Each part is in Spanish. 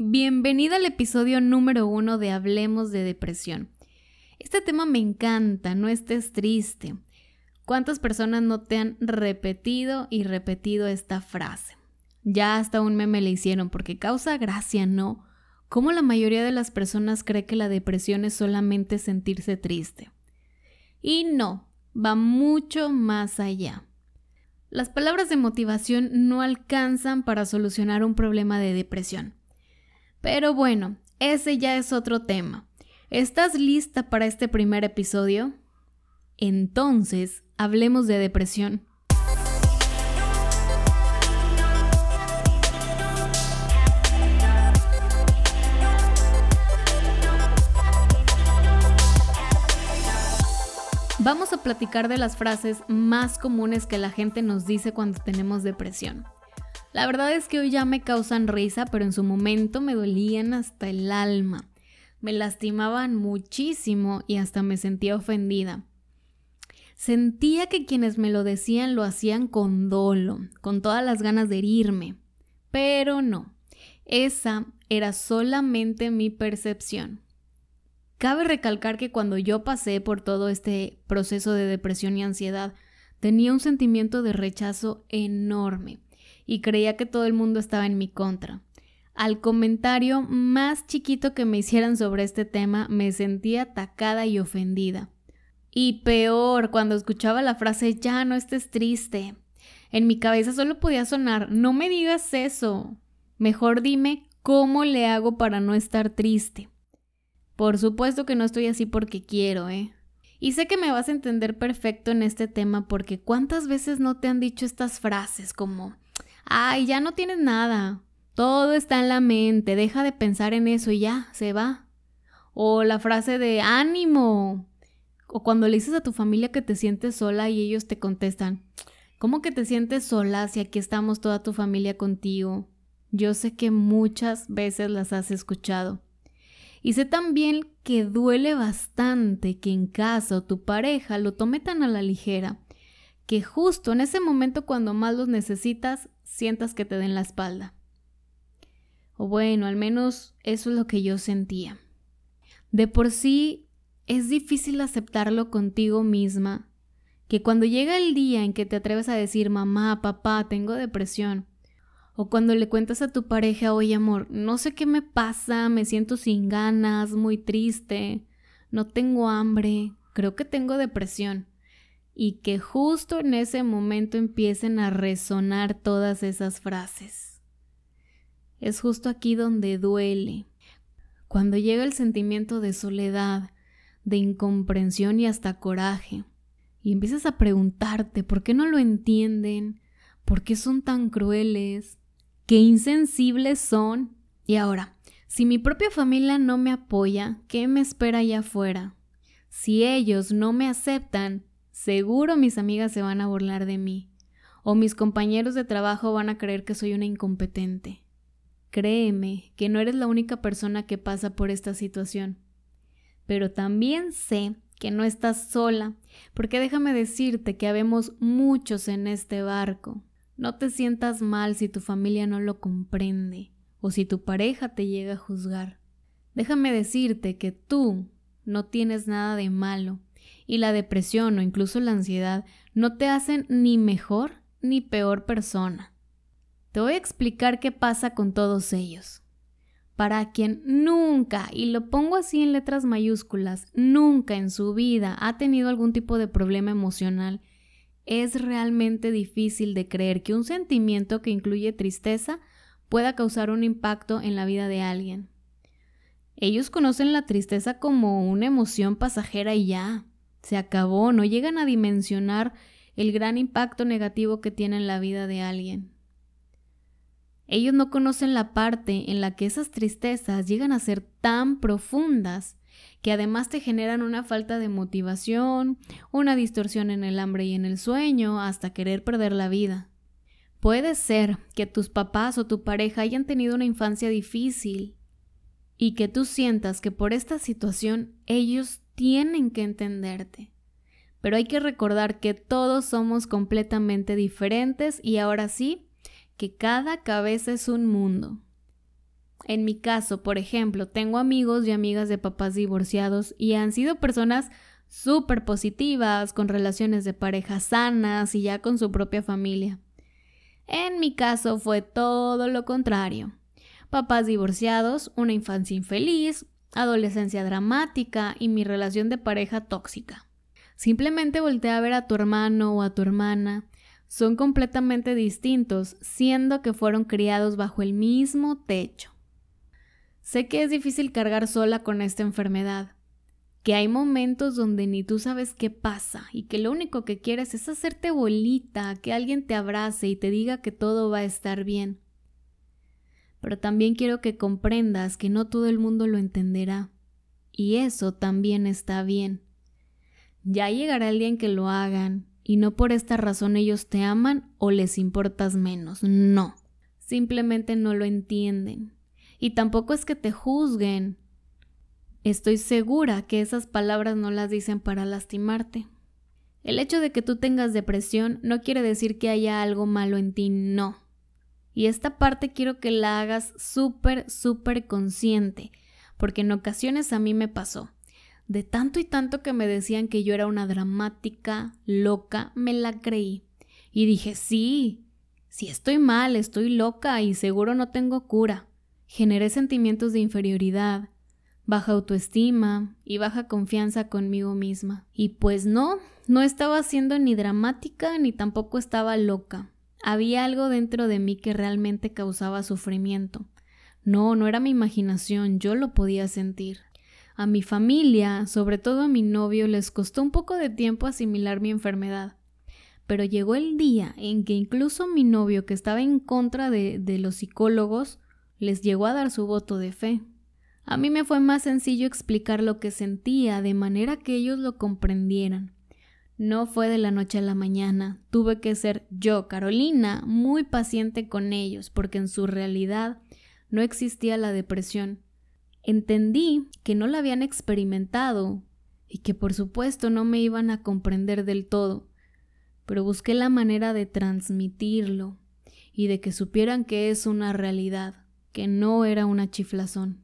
Bienvenida al episodio número uno de Hablemos de Depresión. Este tema me encanta, no estés triste. ¿Cuántas personas no te han repetido y repetido esta frase? Ya hasta un meme le hicieron porque causa gracia, ¿no? Como la mayoría de las personas cree que la depresión es solamente sentirse triste. Y no, va mucho más allá. Las palabras de motivación no alcanzan para solucionar un problema de depresión. Pero bueno, ese ya es otro tema. ¿Estás lista para este primer episodio? Entonces, hablemos de depresión. Vamos a platicar de las frases más comunes que la gente nos dice cuando tenemos depresión. La verdad es que hoy ya me causan risa, pero en su momento me dolían hasta el alma. Me lastimaban muchísimo y hasta me sentía ofendida. Sentía que quienes me lo decían lo hacían con dolo, con todas las ganas de herirme. Pero no, esa era solamente mi percepción. Cabe recalcar que cuando yo pasé por todo este proceso de depresión y ansiedad, tenía un sentimiento de rechazo enorme y creía que todo el mundo estaba en mi contra. Al comentario más chiquito que me hicieran sobre este tema me sentía atacada y ofendida. Y peor, cuando escuchaba la frase ya no estés triste. En mi cabeza solo podía sonar no me digas eso. Mejor dime cómo le hago para no estar triste. Por supuesto que no estoy así porque quiero, ¿eh? Y sé que me vas a entender perfecto en este tema porque cuántas veces no te han dicho estas frases como ay, ya no tienes nada, todo está en la mente, deja de pensar en eso y ya, se va. O la frase de ánimo. O cuando le dices a tu familia que te sientes sola y ellos te contestan, ¿cómo que te sientes sola si aquí estamos toda tu familia contigo? Yo sé que muchas veces las has escuchado. Y sé también que duele bastante que en casa o tu pareja lo tome tan a la ligera que justo en ese momento cuando más los necesitas sientas que te den la espalda. O bueno, al menos eso es lo que yo sentía. De por sí es difícil aceptarlo contigo misma, que cuando llega el día en que te atreves a decir mamá, papá, tengo depresión, o cuando le cuentas a tu pareja, oye amor, no sé qué me pasa, me siento sin ganas, muy triste, no tengo hambre, creo que tengo depresión y que justo en ese momento empiecen a resonar todas esas frases. Es justo aquí donde duele, cuando llega el sentimiento de soledad, de incomprensión y hasta coraje, y empiezas a preguntarte por qué no lo entienden, por qué son tan crueles, qué insensibles son. Y ahora, si mi propia familia no me apoya, ¿qué me espera allá afuera? Si ellos no me aceptan, Seguro mis amigas se van a burlar de mí, o mis compañeros de trabajo van a creer que soy una incompetente. Créeme que no eres la única persona que pasa por esta situación. Pero también sé que no estás sola, porque déjame decirte que habemos muchos en este barco. No te sientas mal si tu familia no lo comprende o si tu pareja te llega a juzgar. Déjame decirte que tú no tienes nada de malo y la depresión o incluso la ansiedad no te hacen ni mejor ni peor persona. Te voy a explicar qué pasa con todos ellos. Para quien nunca, y lo pongo así en letras mayúsculas, nunca en su vida ha tenido algún tipo de problema emocional, es realmente difícil de creer que un sentimiento que incluye tristeza pueda causar un impacto en la vida de alguien. Ellos conocen la tristeza como una emoción pasajera y ya, se acabó, no llegan a dimensionar el gran impacto negativo que tiene en la vida de alguien. Ellos no conocen la parte en la que esas tristezas llegan a ser tan profundas que además te generan una falta de motivación, una distorsión en el hambre y en el sueño, hasta querer perder la vida. Puede ser que tus papás o tu pareja hayan tenido una infancia difícil y que tú sientas que por esta situación ellos tienen que entenderte. Pero hay que recordar que todos somos completamente diferentes y ahora sí, que cada cabeza es un mundo. En mi caso, por ejemplo, tengo amigos y amigas de papás divorciados y han sido personas súper positivas, con relaciones de pareja sanas y ya con su propia familia. En mi caso fue todo lo contrario. Papás divorciados, una infancia infeliz, adolescencia dramática y mi relación de pareja tóxica. Simplemente voltea a ver a tu hermano o a tu hermana. Son completamente distintos, siendo que fueron criados bajo el mismo techo. Sé que es difícil cargar sola con esta enfermedad, que hay momentos donde ni tú sabes qué pasa y que lo único que quieres es hacerte bolita, que alguien te abrace y te diga que todo va a estar bien. Pero también quiero que comprendas que no todo el mundo lo entenderá. Y eso también está bien. Ya llegará el día en que lo hagan, y no por esta razón ellos te aman o les importas menos. No. Simplemente no lo entienden. Y tampoco es que te juzguen. Estoy segura que esas palabras no las dicen para lastimarte. El hecho de que tú tengas depresión no quiere decir que haya algo malo en ti, no. Y esta parte quiero que la hagas súper, súper consciente, porque en ocasiones a mí me pasó. De tanto y tanto que me decían que yo era una dramática, loca, me la creí. Y dije, sí, si estoy mal, estoy loca y seguro no tengo cura. Generé sentimientos de inferioridad, baja autoestima y baja confianza conmigo misma. Y pues no, no estaba siendo ni dramática ni tampoco estaba loca. Había algo dentro de mí que realmente causaba sufrimiento. No, no era mi imaginación, yo lo podía sentir. A mi familia, sobre todo a mi novio, les costó un poco de tiempo asimilar mi enfermedad. Pero llegó el día en que incluso mi novio, que estaba en contra de, de los psicólogos, les llegó a dar su voto de fe. A mí me fue más sencillo explicar lo que sentía de manera que ellos lo comprendieran. No fue de la noche a la mañana, tuve que ser yo, Carolina, muy paciente con ellos, porque en su realidad no existía la depresión. Entendí que no la habían experimentado y que por supuesto no me iban a comprender del todo, pero busqué la manera de transmitirlo y de que supieran que es una realidad, que no era una chiflazón.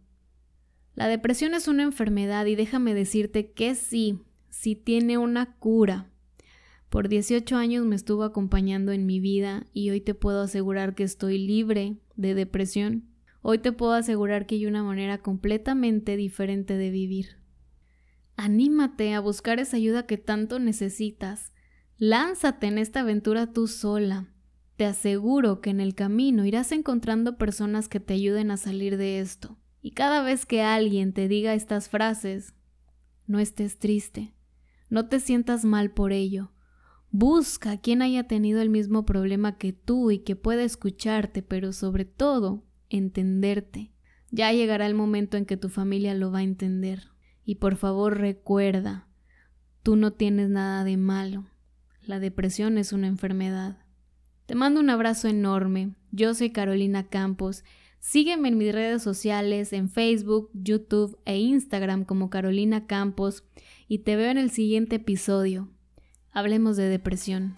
La depresión es una enfermedad y déjame decirte que sí, si tiene una cura. Por 18 años me estuvo acompañando en mi vida y hoy te puedo asegurar que estoy libre de depresión. Hoy te puedo asegurar que hay una manera completamente diferente de vivir. Anímate a buscar esa ayuda que tanto necesitas. Lánzate en esta aventura tú sola. Te aseguro que en el camino irás encontrando personas que te ayuden a salir de esto. Y cada vez que alguien te diga estas frases, no estés triste. No te sientas mal por ello. Busca a quien haya tenido el mismo problema que tú y que pueda escucharte, pero sobre todo, entenderte. Ya llegará el momento en que tu familia lo va a entender. Y por favor recuerda, tú no tienes nada de malo. La depresión es una enfermedad. Te mando un abrazo enorme. Yo soy Carolina Campos. Sígueme en mis redes sociales, en Facebook, YouTube e Instagram como Carolina Campos y te veo en el siguiente episodio. Hablemos de depresión.